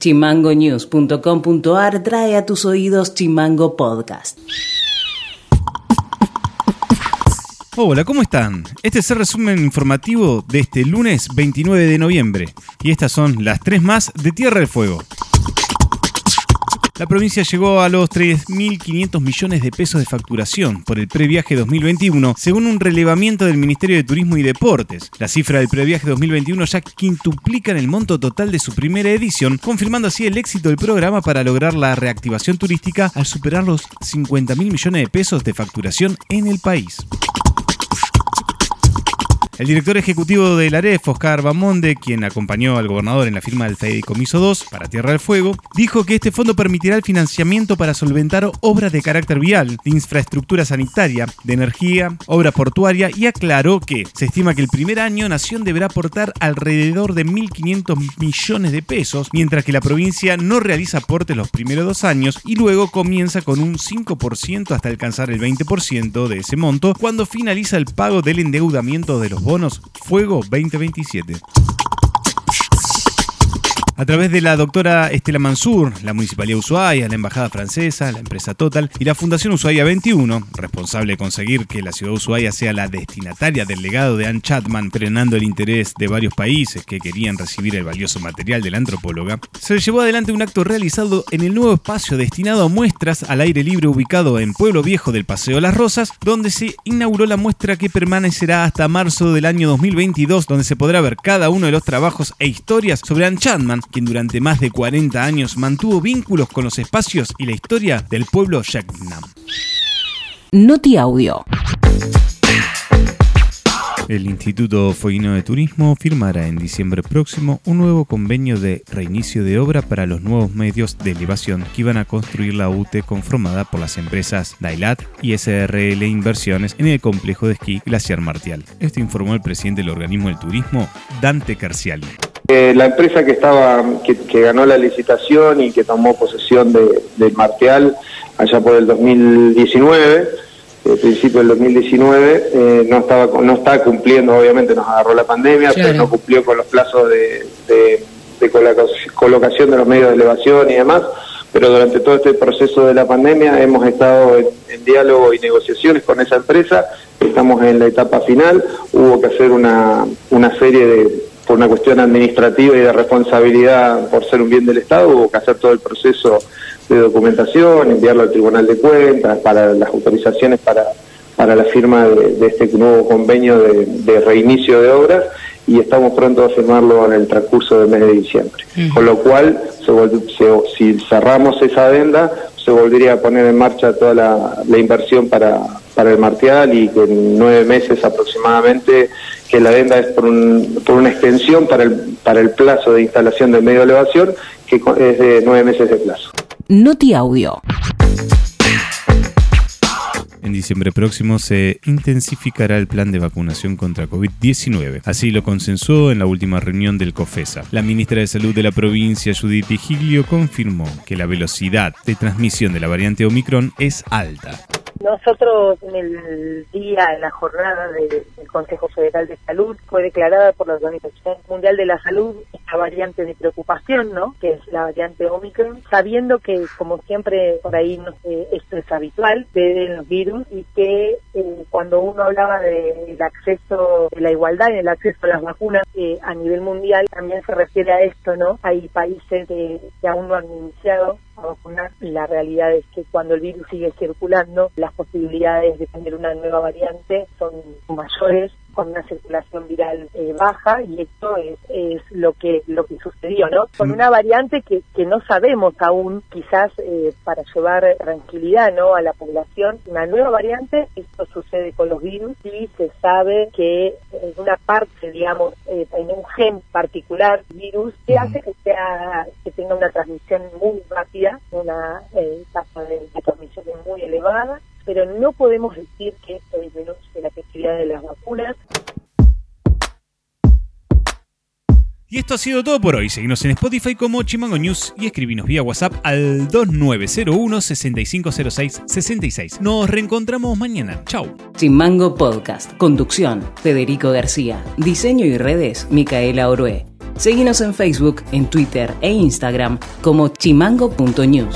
Chimangonews.com.ar trae a tus oídos Chimango Podcast. Hola, ¿cómo están? Este es el resumen informativo de este lunes 29 de noviembre. Y estas son las tres más de Tierra del Fuego. La provincia llegó a los 3.500 millones de pesos de facturación por el previaje 2021, según un relevamiento del Ministerio de Turismo y Deportes. La cifra del previaje 2021 ya quintuplica en el monto total de su primera edición, confirmando así el éxito del programa para lograr la reactivación turística al superar los 50.000 millones de pesos de facturación en el país. El director ejecutivo de la AREF, Oscar Bamonde, quien acompañó al gobernador en la firma del Fideicomiso 2 para Tierra del Fuego, dijo que este fondo permitirá el financiamiento para solventar obras de carácter vial, de infraestructura sanitaria, de energía, obra portuaria y aclaró que se estima que el primer año Nación deberá aportar alrededor de 1.500 millones de pesos, mientras que la provincia no realiza aportes los primeros dos años y luego comienza con un 5% hasta alcanzar el 20% de ese monto cuando finaliza el pago del endeudamiento de los bonos Fuego 2027. A través de la doctora Estela Mansur, la Municipalidad Ushuaia, la Embajada Francesa, la empresa Total y la Fundación Ushuaia 21, responsable de conseguir que la ciudad de Ushuaia sea la destinataria del legado de Anne Chapman, frenando el interés de varios países que querían recibir el valioso material de la antropóloga, se llevó adelante un acto realizado en el nuevo espacio destinado a muestras al aire libre ubicado en Pueblo Viejo del Paseo Las Rosas, donde se inauguró la muestra que permanecerá hasta marzo del año 2022, donde se podrá ver cada uno de los trabajos e historias sobre Anne Chapman, quien durante más de 40 años mantuvo vínculos con los espacios y la historia del pueblo Yaknam. Noti Audio. El Instituto Fueguino de Turismo firmará en diciembre próximo un nuevo convenio de reinicio de obra para los nuevos medios de elevación que iban a construir la UTE conformada por las empresas Dailat y SRL Inversiones en el complejo de esquí Glaciar Martial. Esto informó el presidente del organismo del turismo, Dante Carciali. Eh, la empresa que estaba que, ganó la licitación y que tomó posesión de, del Martial allá por el 2019, el principio del 2019, eh, no estaba no está cumpliendo, obviamente nos agarró la pandemia, pero no cumplió con los plazos de, colocación de los medios de elevación y demás. Pero durante todo este proceso de la pandemia hemos estado en, en diálogo y negociaciones con esa empresa. Estamos en la etapa final. Hubo que hacer una, una serie de por una cuestión administrativa y de responsabilidad por ser un bien del Estado, hubo que hacer todo el proceso de documentación, enviarlo al Tribunal de Cuentas, para las autorizaciones para, para la firma de, este nuevo convenio de, reinicio de obras y estamos pronto a firmarlo en el transcurso del mes de diciembre. Con lo cual, si cerramos esa adenda, se volvería a poner en marcha toda la, la inversión para, para el Martial y que en nueve meses aproximadamente, que la adenda es por, un, por una extensión para el, para el plazo de instalación del medio de elevación, que es de nueve meses de plazo. Noti Audio. En diciembre próximo se intensificará el plan de vacunación contra COVID-19. Así lo consensuó en la última reunión del COFESA. La ministra de Salud de la provincia, Judith Vigilio, confirmó que la velocidad de transmisión de la variante Omicron es alta. Nosotros en el día, en la jornada del Consejo Federal de Salud, fue declarada por la Organización Mundial de la Salud esta variante de preocupación, ¿no? Que es la variante Omicron, sabiendo que, como siempre, por ahí no sé, esto es habitual, de los virus y que eh, cuando uno hablaba del acceso, de la igualdad y el acceso a las vacunas eh, a nivel mundial, también se refiere a esto, ¿no? Hay países que aún no han iniciado vacunar. La realidad es que cuando el virus sigue circulando, las posibilidades de tener una nueva variante son mayores con una circulación viral eh, baja y esto es, es, lo que lo que sucedió, ¿no? Con mm. una variante que, que no sabemos aún, quizás eh, para llevar tranquilidad, ¿no? A la población, una nueva variante, esto sucede con los virus y se sabe que en una parte, digamos, eh, en un gen particular virus que hace que sea que tenga una transmisión muy rápida, una tasa de, de transmisión muy elevada pero no podemos decir que esto disminuye de las vacunas. Y esto ha sido todo por hoy. Seguimos en Spotify como Chimango News y escribinos vía WhatsApp al 2901 6506 66. Nos reencontramos mañana. Chau. Chimango Podcast. Conducción: Federico García. Diseño y redes: Micaela Orué. Seguinos en Facebook, en Twitter e Instagram como chimango.news.